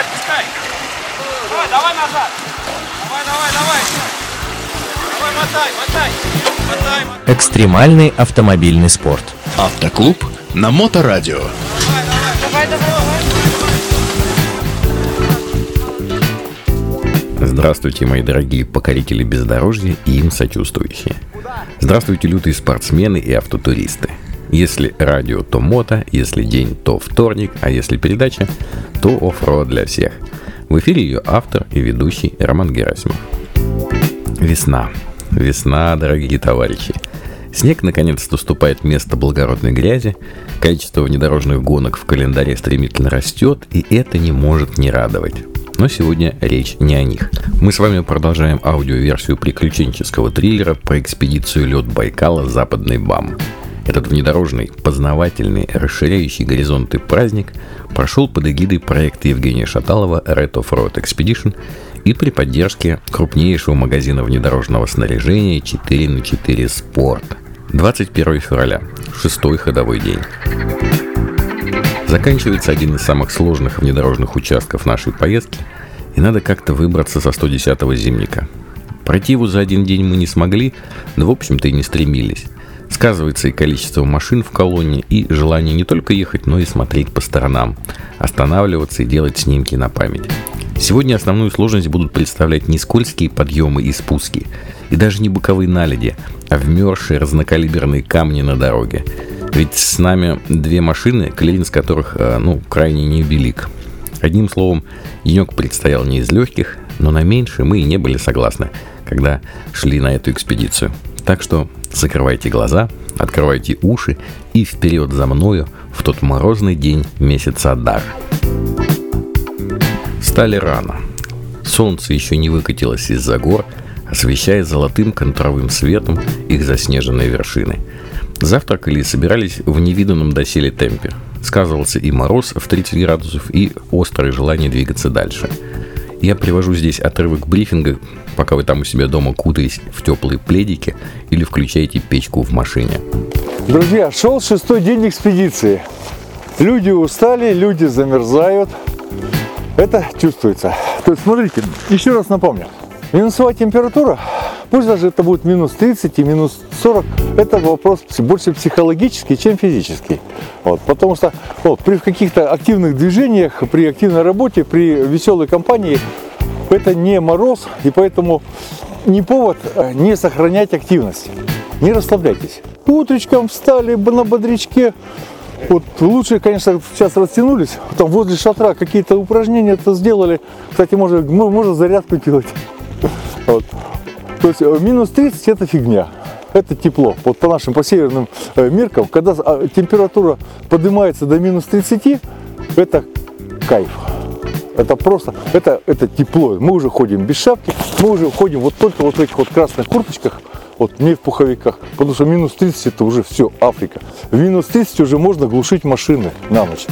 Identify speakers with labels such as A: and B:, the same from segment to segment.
A: отпускай. Давай, давай назад. Давай, давай, давай. Давай, мотай, мотай. Мотай, мотай.
B: Экстремальный автомобильный спорт.
C: Автоклуб на Моторадио.
A: Давай, давай, давай.
D: Здравствуйте, мои дорогие покорители бездорожья и им сочувствующие. Здравствуйте, лютые спортсмены и автотуристы. Если радио, то мото, если день, то вторник, а если передача, то off-road для всех. В эфире ее автор и ведущий Роман Герасимов. Весна. Весна, дорогие товарищи. Снег наконец-то уступает место благородной грязи, количество внедорожных гонок в календаре стремительно растет, и это не может не радовать. Но сегодня речь не о них. Мы с вами продолжаем аудиоверсию приключенческого триллера про экспедицию лед Байкала «Западный БАМ». Этот внедорожный, познавательный, расширяющий горизонты праздник прошел под эгидой проекта Евгения Шаталова Red Off-Road Expedition и при поддержке крупнейшего магазина внедорожного снаряжения 4 на 4 Sport. 21 февраля, шестой ходовой день. Заканчивается один из самых сложных внедорожных участков нашей поездки, и надо как-то выбраться со 110-го зимника. Пройти его за один день мы не смогли, но в общем-то и не стремились. Сказывается и количество машин в колонне, и желание не только ехать, но и смотреть по сторонам, останавливаться и делать снимки на память. Сегодня основную сложность будут представлять не скользкие подъемы и спуски, и даже не боковые наледи, а вмерзшие разнокалиберные камни на дороге. Ведь с нами две машины, клиренс которых, э, ну, крайне невелик. Одним словом, денек предстоял не из легких, но на меньше мы и не были согласны, когда шли на эту экспедицию. Так что закрывайте глаза, открывайте уши и вперед за мною в тот морозный день месяца Адар. Встали рано. Солнце еще не выкатилось из-за гор, освещая золотым контровым светом их заснеженные вершины. Завтракали и собирались в невиданном доселе темпе. Сказывался и мороз в 30 градусов, и острое желание двигаться дальше. Я привожу здесь отрывок брифинга, пока вы там у себя дома кутаетесь в теплые пледики или включаете печку в машине.
E: Друзья, шел шестой день экспедиции. Люди устали, люди замерзают. Это чувствуется. То есть, смотрите, еще раз напомню. Минусовая температура, пусть даже это будет минус 30 и минус 40, это вопрос больше психологический, чем физический. Вот, потому что вот, при каких-то активных движениях, при активной работе, при веселой компании, это не мороз, и поэтому не повод э, не сохранять активность. Не расслабляйтесь. Утречком встали на бодрячке, вот лучше, конечно, сейчас растянулись, там возле шатра какие-то упражнения это сделали. Кстати, можно, можно зарядку делать. Вот. То есть э, минус 30 это фигня. Это тепло. Вот по нашим, по северным э, меркам, когда а, температура поднимается до минус 30, это кайф. Это просто, это, это тепло. Мы уже ходим без шапки, мы уже ходим вот только вот в этих вот красных курточках, вот не в пуховиках, потому что минус 30 это уже все, Африка. В минус 30 уже можно глушить машины на ночь.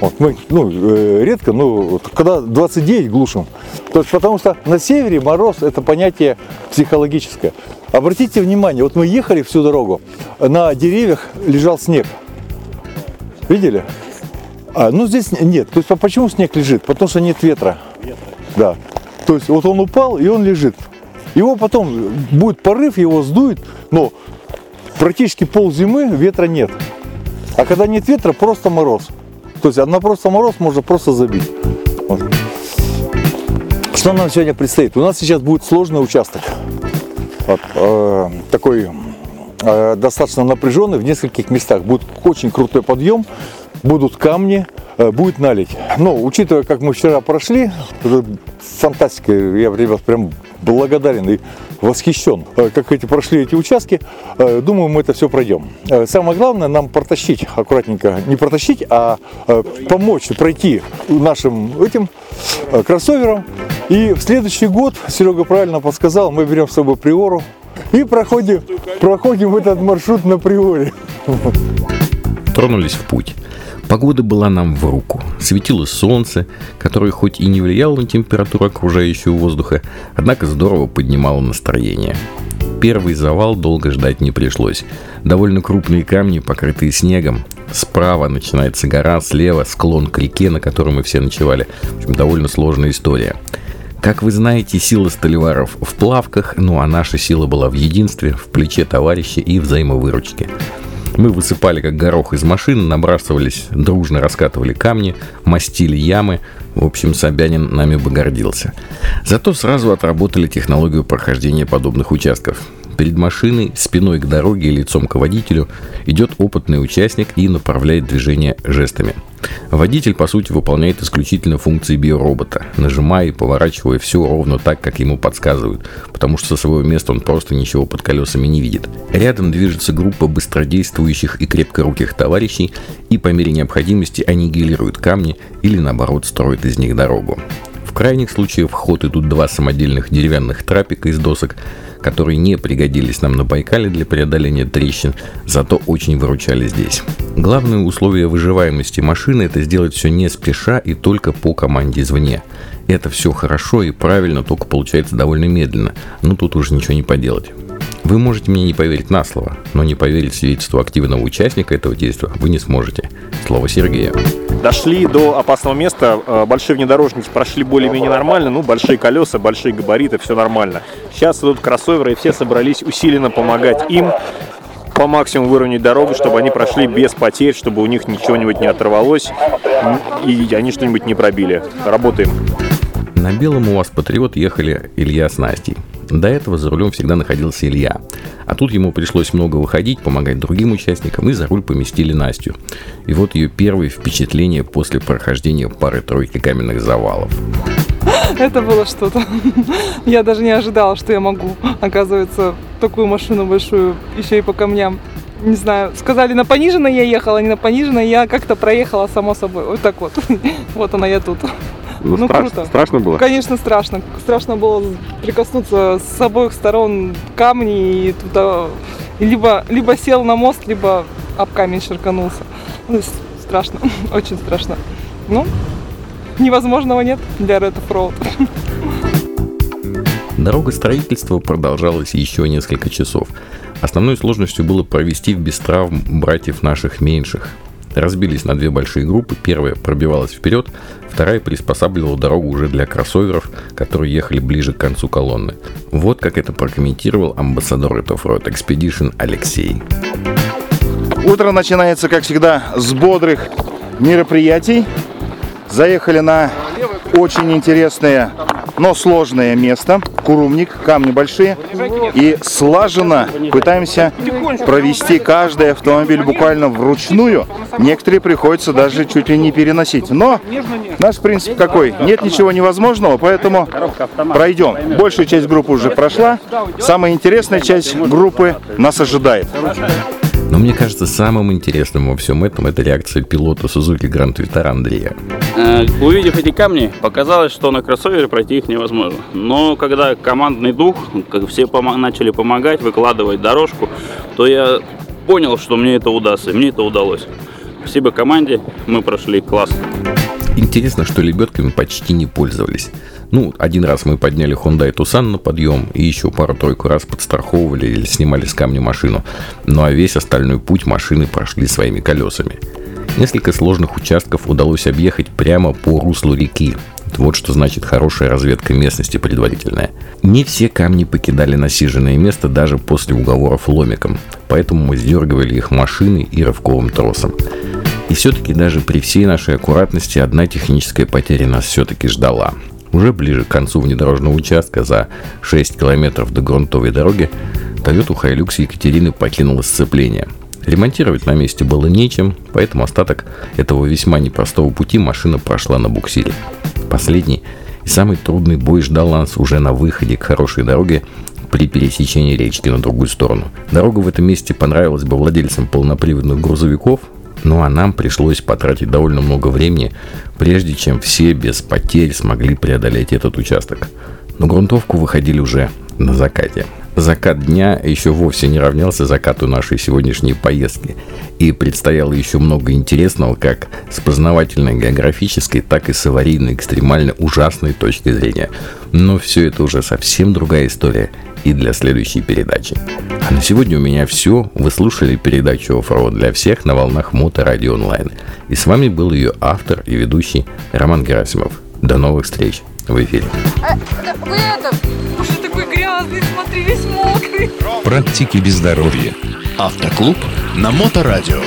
E: Вот мы, ну, э, редко, но вот, когда 29 глушим. То есть потому что на севере мороз это понятие психологическое. Обратите внимание, вот мы ехали всю дорогу, на деревьях лежал снег. Видели? А, ну здесь нет. То есть а почему снег лежит? Потому что нет ветра. Ветра. Да. То есть вот он упал и он лежит. Его потом будет порыв, его сдует, но практически пол зимы ветра нет. А когда нет ветра, просто мороз. То есть на просто мороз можно просто забить. Вот. Что нам сегодня предстоит? У нас сейчас будет сложный участок. Вот, э, такой э, достаточно напряженный в нескольких местах. Будет очень крутой подъем, будут камни, э, будет налить. Но учитывая, как мы вчера прошли, фантастика. Я, ребят, прям благодарен и восхищен, э, как эти прошли эти участки. Э, думаю, мы это все пройдем. Э, самое главное, нам протащить аккуратненько, не протащить, а помочь пройти нашим этим кроссовером. И в следующий год, Серега правильно подсказал, мы берем с собой приору и проходим, проходим этот маршрут на приоре.
D: Тронулись в путь. Погода была нам в руку. Светило солнце, которое хоть и не влияло на температуру окружающего воздуха, однако здорово поднимало настроение. первый завал долго ждать не пришлось. Довольно крупные камни, покрытые снегом. Справа начинается гора, слева склон к реке, на которой мы все ночевали. В общем, довольно сложная история. Как вы знаете, сила столеваров в плавках, ну а наша сила была в единстве, в плече товарища и взаимовыручке. Мы высыпали как горох из машин, набрасывались, дружно раскатывали камни, мастили ямы. В общем, Собянин нами бы гордился. Зато сразу отработали технологию прохождения подобных участков. Перед машиной, спиной к дороге и лицом к водителю идет опытный участник и направляет движение жестами. Водитель, по сути, выполняет исключительно функции биоробота, нажимая и поворачивая все ровно так, как ему подсказывают, потому что со своего места он просто ничего под колесами не видит. Рядом движется группа быстродействующих и крепкоруких товарищей, и по мере необходимости аннигилируют камни или наоборот строят из них дорогу. В крайних случаях в ход идут два самодельных деревянных трапика из досок, которые не пригодились нам на Байкале для преодоления трещин, зато очень выручали здесь. Главное условие выживаемости машины – это сделать все не спеша и только по команде извне. Это все хорошо и правильно, только получается довольно медленно, но тут уже ничего не поделать. Вы можете мне не поверить на слово, но не поверить свидетельству активного участника этого действия вы не сможете. Слово Сергея.
F: Дошли до опасного места, э, большие внедорожники прошли более-менее нормально, ну, большие колеса, большие габариты, все нормально. Сейчас идут кроссоверы, и все собрались усиленно помогать им по максимуму выровнять дорогу, чтобы они прошли без потерь, чтобы у них ничего-нибудь не оторвалось и они что-нибудь не пробили. Работаем.
D: На белом у вас Патриот ехали Илья с Настей. До этого за рулем всегда находился Илья. А тут ему пришлось много выходить, помогать другим участникам, и за руль поместили Настю. И вот ее первые впечатления после прохождения пары-тройки каменных завалов.
G: Это было что-то. Я даже не ожидала, что я могу, оказывается, такую машину большую, еще и по камням. Не знаю, сказали, на пониженной я ехала, не на пониженной, я как-то проехала само собой. Вот так вот. Вот она я тут.
F: Ну, ну страш, круто. Страшно было?
G: Конечно, страшно. Страшно было прикоснуться с обоих сторон камни и туда либо, либо сел на мост, либо об камень ширканулся. Ну, страшно, очень страшно. Ну, невозможного нет для Red Road.
D: Дорога строительства продолжалась еще несколько часов. Основной сложностью было провести без травм братьев наших меньших. Разбились на две большие группы. Первая пробивалась вперед, вторая приспосабливала дорогу уже для кроссоверов, которые ехали ближе к концу колонны. Вот как это прокомментировал амбассадор этого Road Expedition Алексей.
H: Утро начинается, как всегда, с бодрых мероприятий. Заехали на очень интересное, но сложное место. Курумник, камни большие. И слаженно пытаемся провести каждый автомобиль буквально вручную. Некоторые приходится даже чуть ли не переносить. Но наш принцип какой? Нет ничего невозможного, поэтому пройдем. Большая часть группы уже прошла. Самая интересная часть группы нас ожидает.
D: Но мне кажется, самым интересным во всем этом это реакция пилота Suzuki Grand Vitara Андрея.
I: Увидев эти камни, показалось, что на кроссовере пройти их невозможно. Но когда командный дух, как все пом- начали помогать, выкладывать дорожку, то я понял, что мне это удастся, и мне это удалось. Спасибо команде, мы прошли класс.
D: Интересно, что лебедками почти не пользовались. Ну, один раз мы подняли Hyundai Tucson на подъем и еще пару-тройку раз подстраховывали или снимали с камня машину. Ну а весь остальной путь машины прошли своими колесами. Несколько сложных участков удалось объехать прямо по руслу реки. Вот что значит хорошая разведка местности предварительная. Не все камни покидали насиженное место даже после уговоров ломиком, поэтому мы сдергивали их машиной и рывковым тросом. И все-таки даже при всей нашей аккуратности одна техническая потеря нас все-таки ждала. Уже ближе к концу внедорожного участка за 6 километров до грунтовой дороги Toyota Hilux Екатерины покинула сцепление. Ремонтировать на месте было нечем, поэтому остаток этого весьма непростого пути машина прошла на буксире. Последний и самый трудный бой ждал нас уже на выходе к хорошей дороге при пересечении речки на другую сторону. Дорога в этом месте понравилась бы владельцам полноприводных грузовиков, ну а нам пришлось потратить довольно много времени, прежде чем все без потерь смогли преодолеть этот участок. На грунтовку выходили уже на закате. Закат дня еще вовсе не равнялся закату нашей сегодняшней поездки. И предстояло еще много интересного как с познавательной географической, так и с аварийной экстремально ужасной точки зрения. Но все это уже совсем другая история. И для следующей передачи. А на сегодня у меня все. Вы слушали передачу «Оффроуд для всех» на волнах Моторадио онлайн. И с вами был ее автор и ведущий Роман Герасимов. До новых встреч в эфире.
G: Вы это, уже такой грязный, смотри, весь мокрый.
B: Практики без здоровья.
C: Автоклуб на Моторадио.